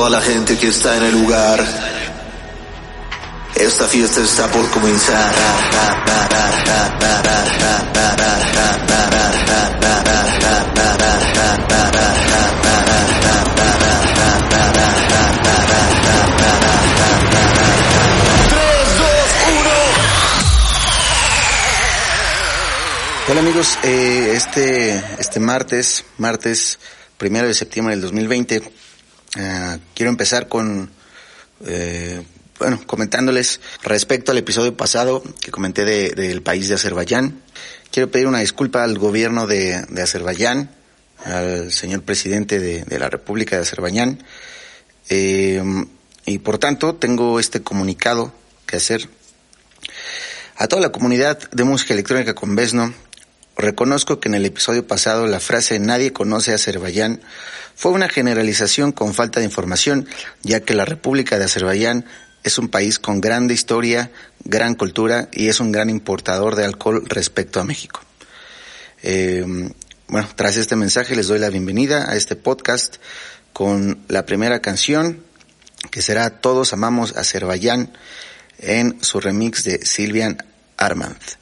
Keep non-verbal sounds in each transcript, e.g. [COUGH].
toda la gente que está en el lugar. Esta fiesta está por comenzar. Hola amigos, eh, este, este martes, martes primero de septiembre del 2020, eh, quiero empezar con, eh, bueno, comentándoles respecto al episodio pasado que comenté de- del país de Azerbaiyán. Quiero pedir una disculpa al gobierno de, de Azerbaiyán, al señor presidente de, de la República de Azerbaiyán, eh, y por tanto tengo este comunicado que hacer a toda la comunidad de música electrónica con Vesno, reconozco que en el episodio pasado la frase nadie conoce a Azerbaiyán fue una generalización con falta de información, ya que la República de Azerbaiyán es un país con grande historia, gran cultura y es un gran importador de alcohol respecto a México. Eh, bueno, tras este mensaje les doy la bienvenida a este podcast con la primera canción que será Todos amamos Azerbaiyán en su remix de Silvian Armand.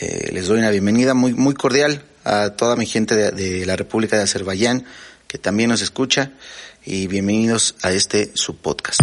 Eh, les doy una bienvenida muy, muy cordial a toda mi gente de, la República de Azerbaiyán que también nos escucha y bienvenidos a este su podcast.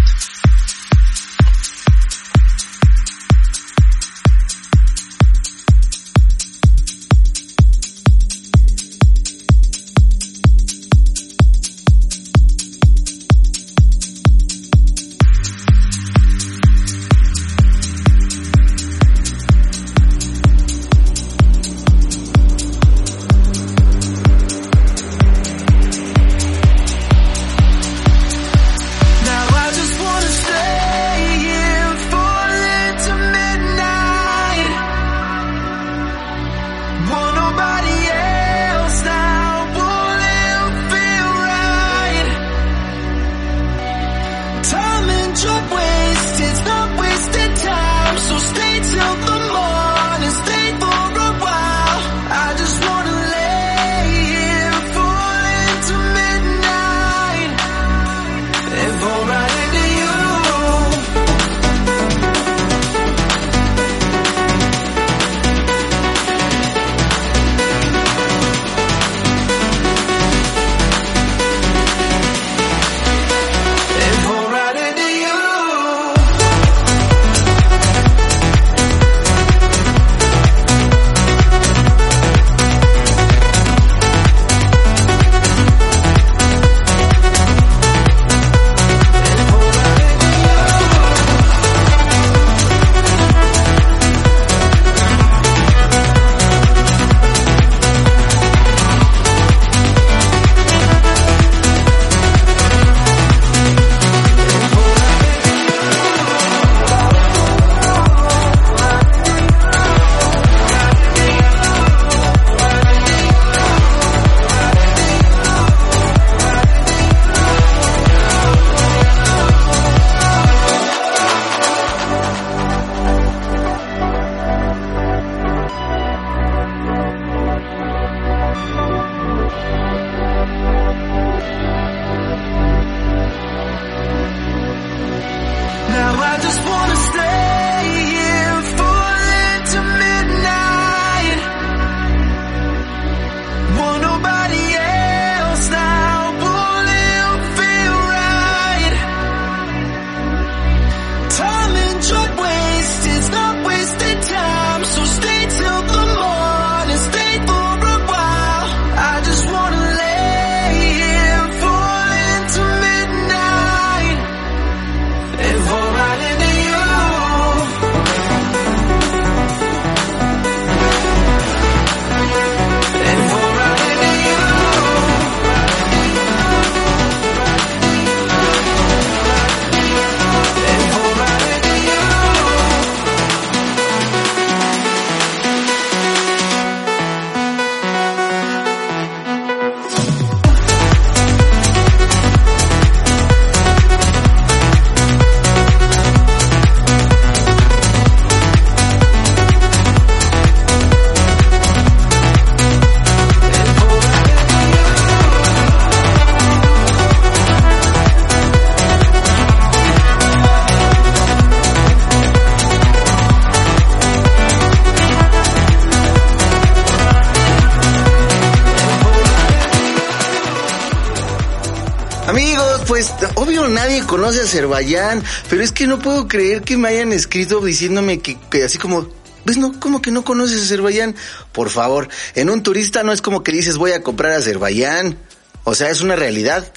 Azerbaiyán, pero es que no puedo creer que me hayan escrito diciéndome que, así como, ¿ves no? ¿Cómo que no conoces Azerbaiyán? Por favor, en un turista no es como que dices voy a comprar Azerbaiyán. O sea, es una realidad.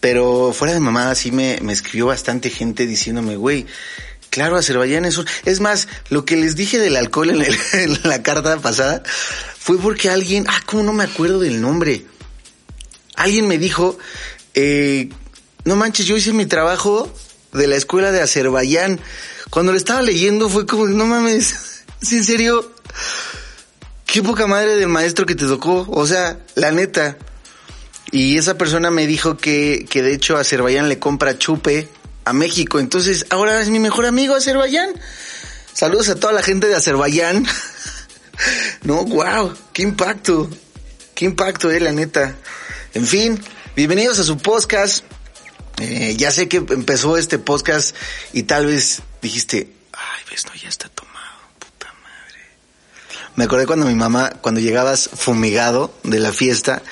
Pero fuera de mamada sí me, me escribió bastante gente diciéndome, güey, claro, Azerbaiyán es un... Es más, lo que les dije del alcohol en, [LAUGHS] la carta pasada fue porque alguien, ah, cómo no me acuerdo del nombre. Alguien me dijo, eh, no manches, yo hice mi trabajo de la escuela de Azerbaiyán. Cuando lo estaba leyendo fue como, no mames, [LAUGHS] ¿es en serio? Qué poca madre del maestro que te tocó. O sea, la neta. Y esa persona me dijo que, que de hecho Azerbaiyán le compra chupe a México. Entonces, ahora es mi mejor amigo Azerbaiyán. Saludos a toda la gente de Azerbaiyán. [LAUGHS] no, wow, qué impacto. Qué impacto, eh, la neta. En fin, bienvenidos a su podcast. Eh, ya sé que empezó este podcast y tal vez dijiste, ay, ves, no, ya está tomado, puta madre. Me acordé cuando mi mamá, cuando llegabas fumigado de la fiesta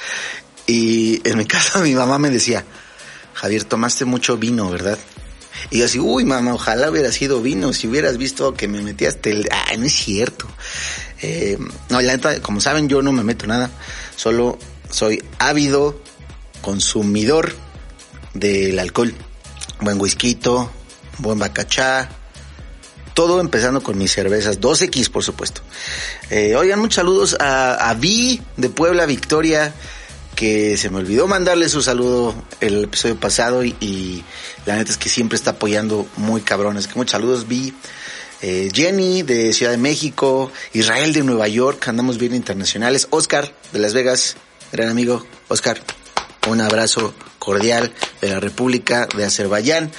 y en mi [LAUGHS] casa mi mamá me decía, Javier, tomaste mucho vino, ¿verdad? Y yo así, uy, mamá, ojalá hubiera sido vino, si hubieras visto que me metías el... Ah, no es cierto. Eh, no, la neta, como saben, yo no me meto nada, solo soy ávido consumidor del alcohol. Buen whisky, buen bacachá, todo empezando con mis cervezas, 2X por supuesto. Eh, oigan, muchos saludos a, a Vi de Puebla, Victoria, que se me olvidó mandarle su saludo el episodio pasado y, la neta es que siempre está apoyando muy cabrones. Que muchos saludos, Vi. Eh, Jenny de Ciudad de México, Israel de Nueva York, andamos bien internacionales. Oscar de Las Vegas, gran amigo. Oscar, un abrazo cordial de la República de Azerbaiyán.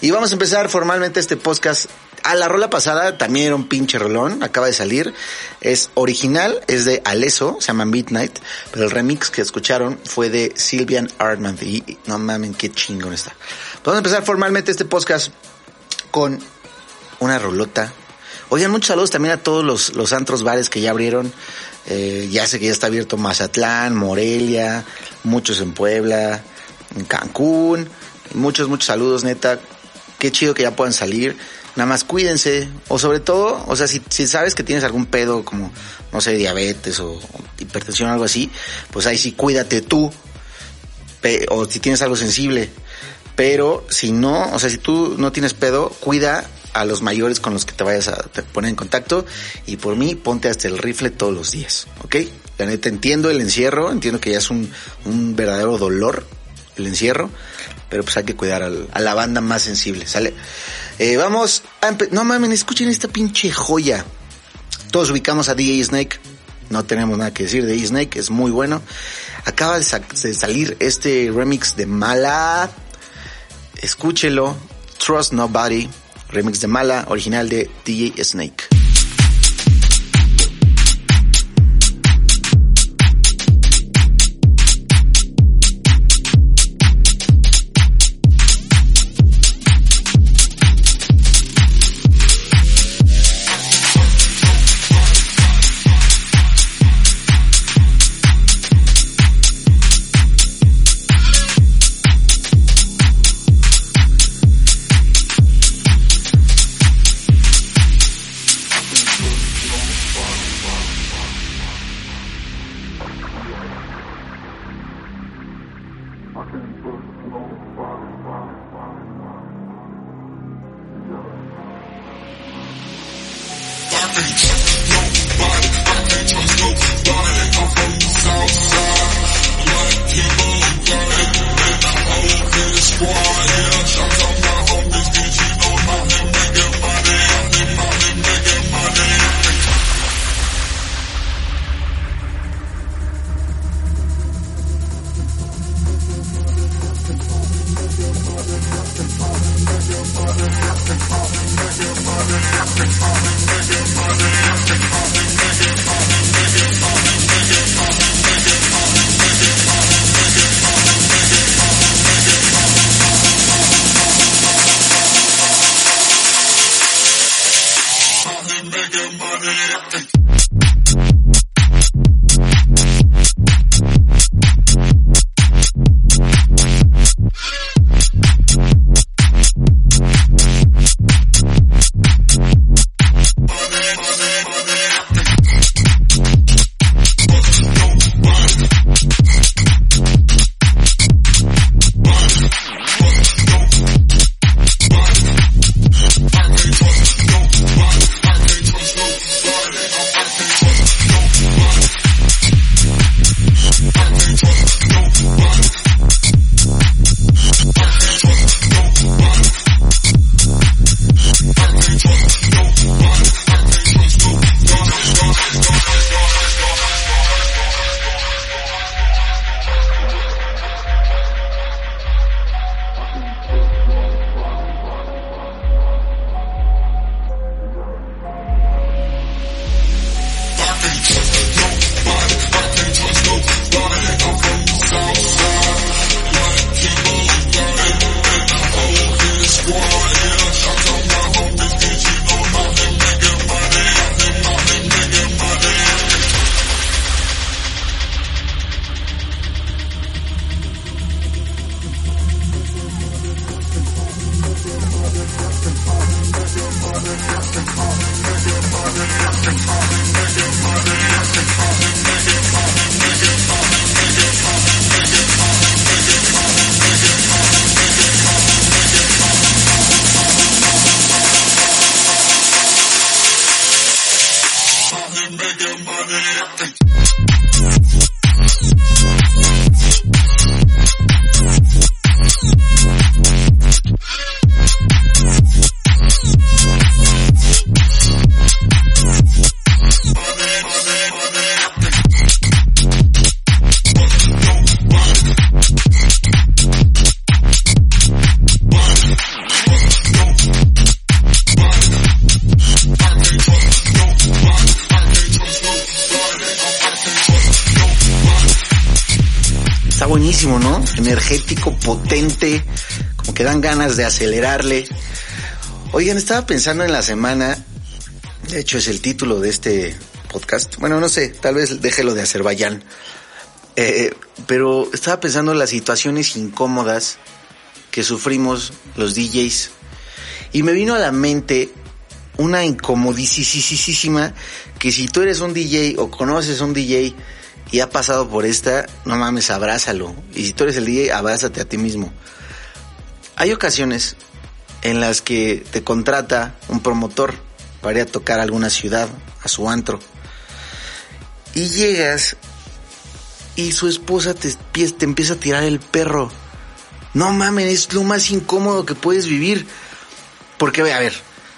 Y vamos a empezar formalmente este podcast. A la rola pasada también era un pinche rolón, acaba de salir. Es original, es de Aleso, se llama Midnight, pero el remix que escucharon fue de Sylvian Armand. Y y no mamen, qué chingón está. Vamos a empezar formalmente este podcast con una rolota. Oigan, muchos saludos también a todos los, los antros bares que ya abrieron. Eh, ya sé que ya está abierto Mazatlán, Morelia, muchos en Puebla, en Cancún. Muchos, muchos saludos, neta. Qué chido que ya puedan salir. Nada más cuídense. O sobre todo, o sea, si, si sabes que tienes algún pedo como, no sé, diabetes o hipertensión o algo así, pues ahí sí cuídate tú. O si tienes algo sensible. Pero si no, o sea, si tú no tienes pedo, cuida a los mayores con los que te vayas a poner en contacto y por mí ponte hasta el rifle todos los días, ¿ok? La neta entiendo el encierro, entiendo que ya es un, un verdadero dolor el encierro, pero pues hay que cuidar al- a la banda más sensible, ¿sale? Eh, vamos a no mames, escuchen esta pinche joya. Todos ubicamos a DJ Snake, no tenemos nada que decir de DJ Snake, es muy bueno. Acaba de salir este remix de Mala, escúchelo, Trust Nobody, remix de Mala, original de DJ Snake. Damage. Get money. burning up potente, como que dan ganas de acelerarle. Oigan, estaba pensando en la semana, de hecho es el título de este podcast. Bueno, no sé, tal vez déjelo de Azerbaiyán. Eh, pero estaba pensando en las situaciones incómodas que sufrimos los DJs. Y me vino a la mente una incomodísima que si tú eres un DJ o conoces un DJ y ha pasado por esta, no mames, abrázalo. Y si tú eres el DJ, abrázate a ti mismo. Hay ocasiones en las que te contrata un promotor para ir a tocar a alguna ciudad, a su antro. Y llegas y su esposa te, empieza a tirar el perro. No mames, es lo más incómodo que puedes vivir. Porque, a ver,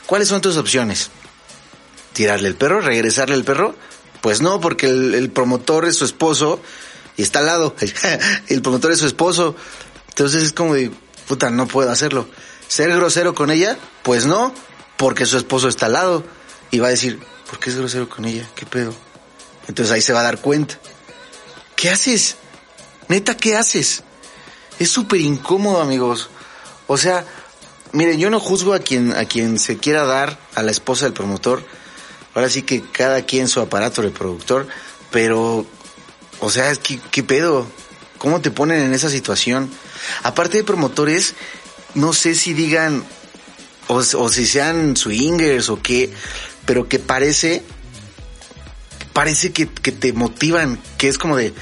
¿cuáles son tus opciones? ¿Tirarle el perro? ¿Regresarle el perro? Pues no, porque el, promotor es su esposo y está al lado. [LAUGHS] el promotor es su esposo. Entonces es como de, puta, no puedo hacerlo. ¿Ser grosero con ella? Pues no, porque su esposo está al lado. Y va a decir, ¿por qué es grosero con ella? ¿Qué pedo? Entonces ahí se va a dar cuenta. ¿Qué haces? Neta, ¿qué haces? Es súper incómodo, amigos. O sea, miren, yo no juzgo a quien, a quien se quiera dar a la esposa del promotor. Ahora sí que cada quien su aparato reproductor, pero, o sea, ¿qué, qué pedo? ¿Cómo te ponen en esa situación? Aparte de promotores, no sé si digan, o, o si sean swingers o qué, pero que parece parece que, que te motivan, que es como de,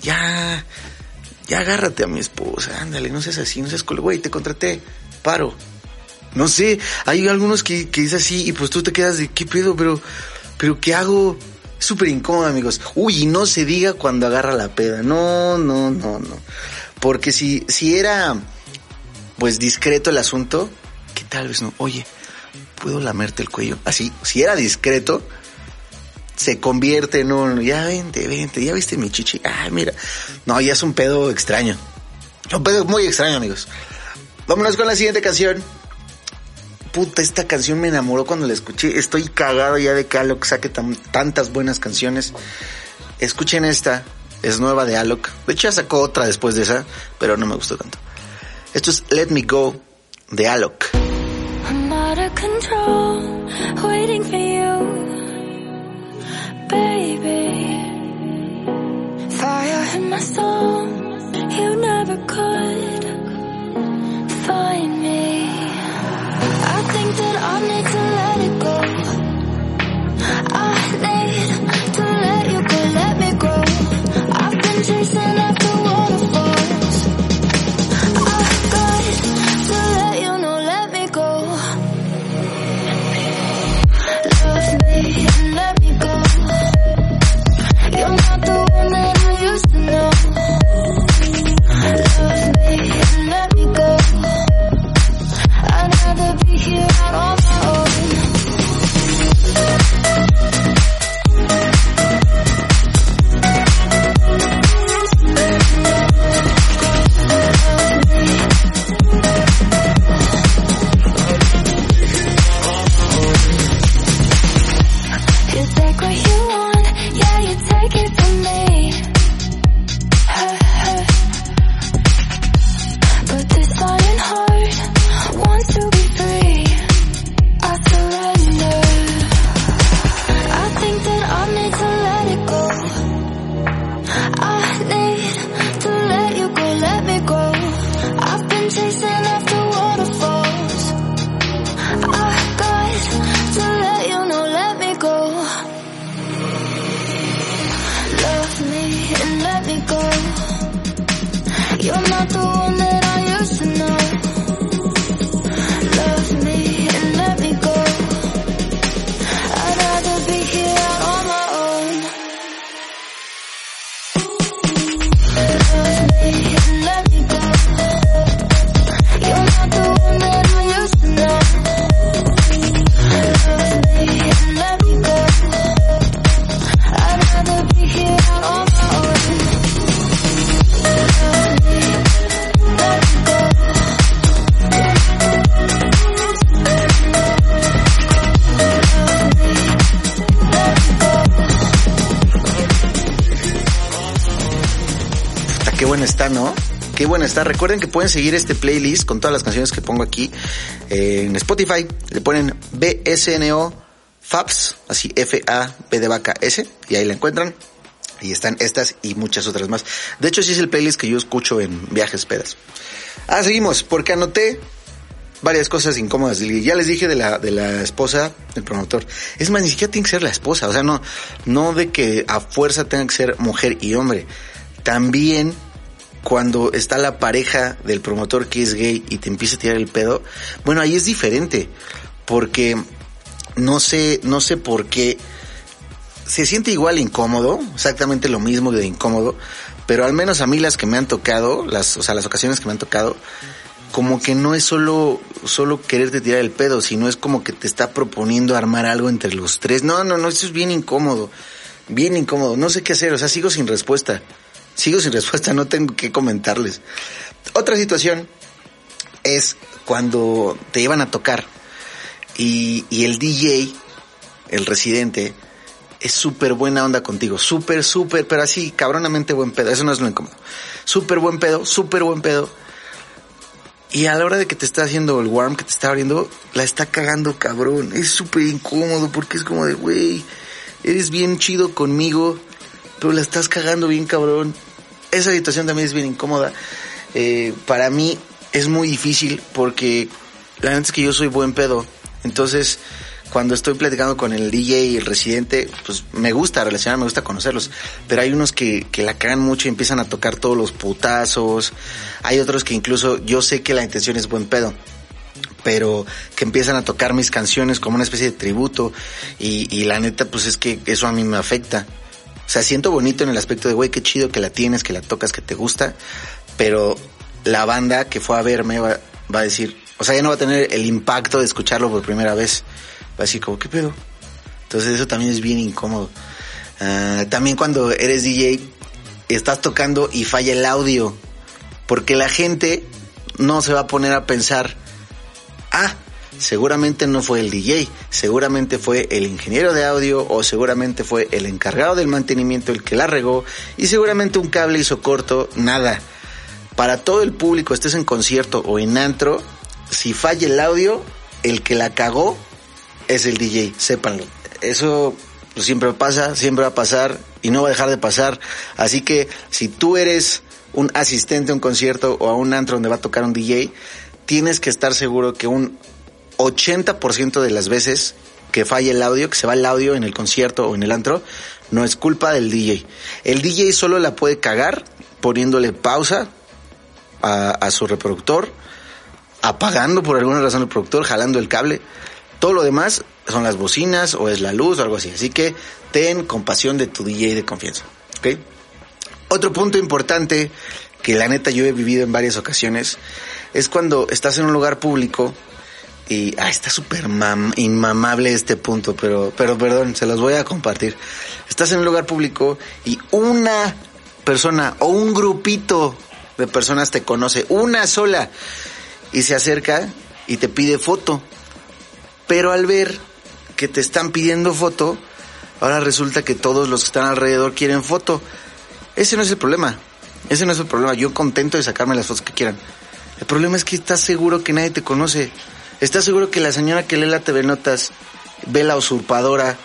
ya, ya agárrate a mi esposa, ándale, no seas así, no seas culo, güey, te contraté, paro. No sé, hay algunos que, que es así y pues tú te quedas de, ¿qué pedo? Pero, pero ¿qué hago? Súper incómodo, amigos. Uy, y no se diga cuando agarra la peda. No, no, no, no. Porque si, si era, pues discreto el asunto, que tal vez no. Oye, ¿puedo lamerte el cuello? Así, si era discreto, se convierte en un, ya vente, vente, ya viste mi chichi, ah, mira. No, ya es un pedo extraño. Un pedo muy extraño, amigos. Vámonos con la siguiente canción. Puta, esta canción me enamoró cuando la escuché. Estoy cagado ya de que Alok saque tantas buenas canciones. Escuchen esta, es nueva de Alok. De hecho ya sacó otra después de esa, pero no me gustó tanto. Esto es Let Me Go de Alok. I'm out of control, waiting for you. baby. Fire in my soul, you never could I'll make ¿no? Qué buena está. Recuerden que pueden seguir este playlist con todas las canciones que pongo aquí eh, en Spotify. Le ponen BSNO Fabs, así F-A-B de vaca S, y ahí la encuentran. Y están estas y muchas otras más. De hecho, sí es el playlist que yo escucho en viajes pedas. Ah, seguimos, porque anoté varias cosas incómodas. Ya les dije de la, de la esposa del promotor. Es más, ni siquiera tiene que ser la esposa. O sea, no, no de que a fuerza tenga que ser mujer y hombre. También cuando está la pareja del promotor que es gay y te empieza a tirar el pedo, bueno, ahí es diferente. Porque no sé, no sé por qué se siente igual incómodo, exactamente lo mismo de incómodo, pero al menos a mí las que me han tocado, las, o sea, las ocasiones que me han tocado, como que no es solo, solo quererte tirar el pedo, sino es como que te está proponiendo armar algo entre los tres. No, no, no, eso es bien incómodo, bien incómodo, no sé qué hacer, o sea, sigo sin respuesta, sigo sin respuesta, no tengo que comentarles. Otra situación es cuando te iban a tocar y, y el DJ, el residente, es súper buena onda contigo, súper, súper, pero así, cabronamente buen pedo, eso no es lo incómodo. Súper buen pedo, súper buen pedo. Y a la hora de que te está haciendo el warm, que te está abriendo, la está cagando cabrón. Es súper incómodo porque es como de, güey, eres bien chido conmigo, pero la estás cagando bien cabrón. Esa situación también es bien incómoda. Eh, para mí es muy difícil porque la verdad es que yo soy buen pedo. Entonces, cuando estoy platicando con el DJ y el residente, pues me gusta relacionar, me gusta conocerlos. Pero hay unos que, que la cagan mucho y empiezan a tocar todos los putazos. Hay otros que incluso yo sé que la intención es buen pedo. Pero que empiezan a tocar mis canciones como una especie de tributo. Y, y la neta, pues es que eso a mí me afecta. Sea, siento bonito en el aspecto de, güey, qué chido que la tienes, que la tocas, que te gusta. Pero la banda que fue a verme va, va a decir, o sea, ya no va a tener el impacto de escucharlo por primera vez. Va a decir, como, ¿qué pedo? Entonces eso también es bien incómodo. Uh, también cuando eres DJ, estás tocando y falla el audio. Porque la gente no se va a poner a pensar, ah, seguramente no fue el DJ, seguramente fue el ingeniero de audio o seguramente fue el encargado del mantenimiento el que la regó y seguramente un cable hizo corto, nada. Para todo el público, estés en concierto o en antro, si falla el audio, el que la cagó es el DJ, sépanlo. Eso pues, siempre pasa, siempre va a pasar y no va a dejar de pasar. Así que si tú eres un asistente a un concierto o a un antro donde va a tocar un DJ, tienes que estar seguro que un 80% de las veces que falla el audio, que se va el audio en el concierto o en el antro, no es culpa del DJ. El DJ solo la puede cagar poniéndole pausa a, su reproductor, apagando por alguna razón el productor, jalando el cable. Todo lo demás son las bocinas o es la luz o algo así. Así que ten compasión de tu DJ de confianza. Otro punto importante que la neta yo he vivido en varias ocasiones es cuando estás en un lugar público y ah, está súper inmamable este punto, pero, pero perdón, se los voy a compartir. Estás en un lugar público y una persona o un grupito de personas te conoce, una sola, y se acerca y te pide foto. Pero al ver que te están pidiendo foto, ahora resulta que todos los que están alrededor quieren foto. Ese no es el problema. Ese no es el problema. Yo contento de sacarme las fotos que quieran. El problema es que estás seguro que nadie te conoce. ¿Estás seguro que la señora que lee la TV Notas ve la usurpadora?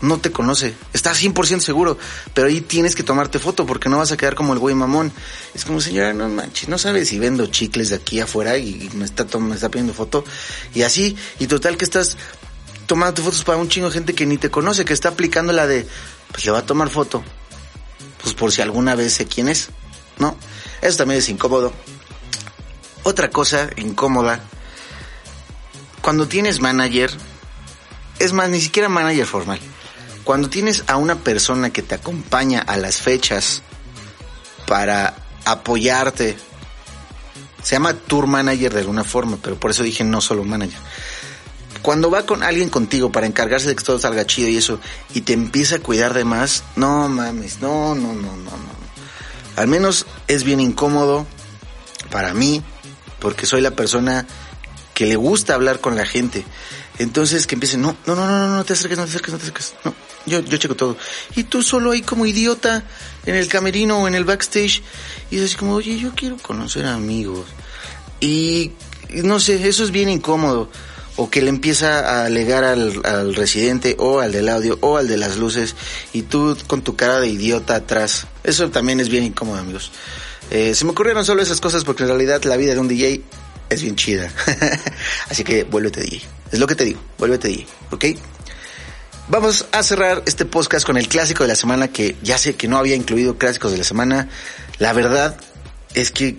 No te conoce. Estás 100% seguro. Pero ahí tienes que tomarte foto porque no vas a quedar como el güey mamón. Es como, señora, no manches, no sabes si vendo chicles de aquí afuera y me está, me está pidiendo foto. Y así, y total que estás tomando fotos para un chingo de gente que ni te conoce, que está aplicando la de, pues le va a tomar foto. Pues por si alguna vez sé quién es. ¿No? Eso también es incómodo. Otra cosa incómoda cuando tienes manager, es más, ni siquiera manager formal, cuando tienes a una persona que te acompaña a las fechas para apoyarte, se llama tour manager de alguna forma, pero por eso dije no solo manager. Cuando va con alguien contigo para encargarse de que todo salga chido y eso, y te empieza a cuidar de más, no mames, no, no, no, no, no. Al menos es bien incómodo para mí, porque soy la persona le gusta hablar con la gente. Entonces que empiecen, no, no, no, no, no te acerques, no te acerques, no te acerques, no, yo, yo checo todo. Y tú solo ahí como idiota en el camerino o en el backstage y es como, oye, yo quiero conocer amigos. Y no sé, eso es bien incómodo. O que le empieza a alegar al, al residente o al del audio o al de las luces y tú con tu cara de idiota atrás. Eso también es bien incómodo, amigos. Eh, se me ocurrieron solo esas cosas porque en realidad la vida de un DJ es bien chida. [LAUGHS] Así que vuélvete DJ. Es lo que te digo, vuélvete DJ, ¿ok? Vamos a cerrar este podcast con el clásico de la semana que ya sé que no había incluido clásicos de la semana. La verdad es que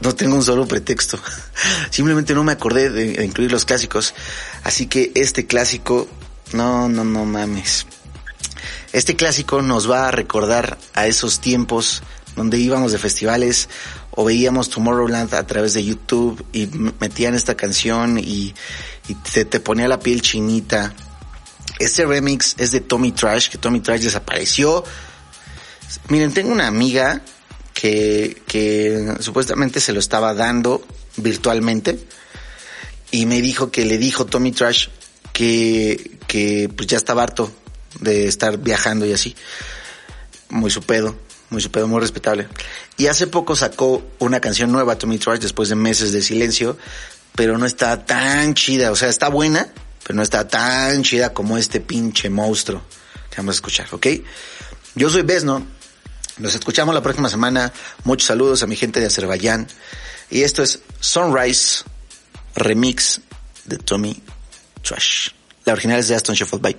no tengo un solo pretexto. [LAUGHS] Simplemente no me acordé de, incluir los clásicos. Así que este clásico, no, no, no mames. Este clásico nos va a recordar a esos tiempos donde íbamos de festivales o veíamos Tomorrowland a través de YouTube y metían esta canción y, y te, te ponía la piel chinita. Este remix es de Tommy Trash, que Tommy Trash desapareció. Miren, tengo una amiga que, que supuestamente se lo estaba dando virtualmente y me dijo que le dijo Tommy Trash que, que pues ya estaba harto de estar viajando y así. Muy su pedo, muy su pedo, muy respetable. Y hace poco sacó una canción nueva, Tommy Trash, después de meses de silencio, pero no está tan chida, o sea, está buena, pero no está tan chida como este pinche monstruo que vamos a escuchar, ¿ok? Yo soy Besno, nos escuchamos la próxima semana, muchos saludos a mi gente de Azerbaiyán, y esto es Sunrise Remix de Tommy Trash. La original es de Aston Sheffield. Bye.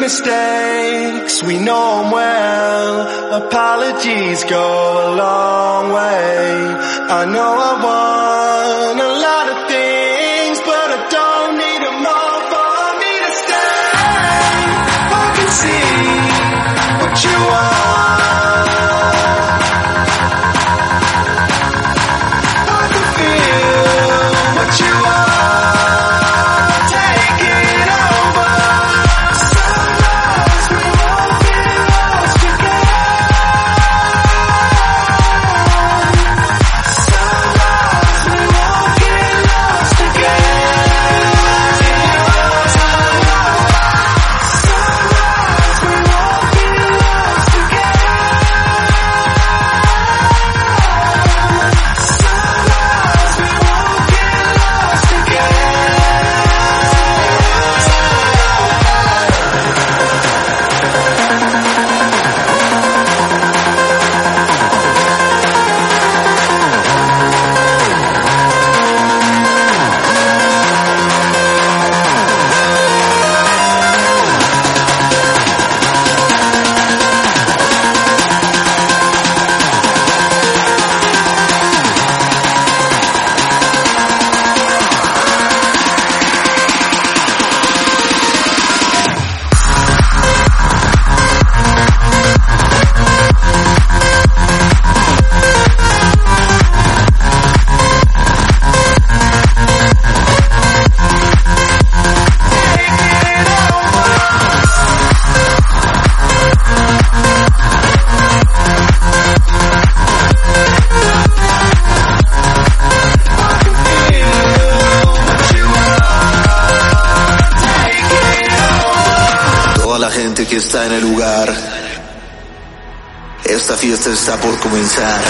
Mistakes, we know them well. Apologies go a long way. I know I want a lot of está por comenzar.